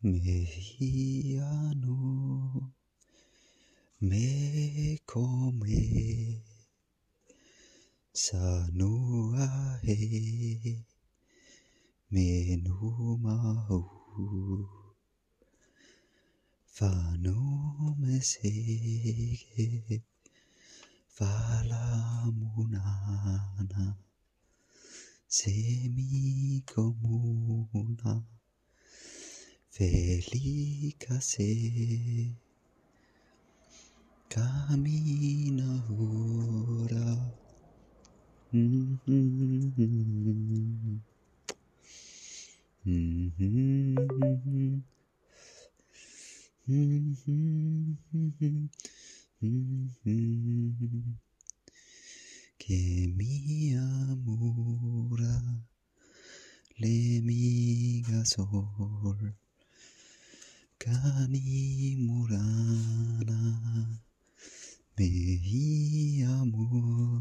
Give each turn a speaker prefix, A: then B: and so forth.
A: Mediano me come sanua he me numau Fano me sege falamunana semi comuna Delicase, camina ahora. Que mi amor le miga sol. Cani murana, mi amor,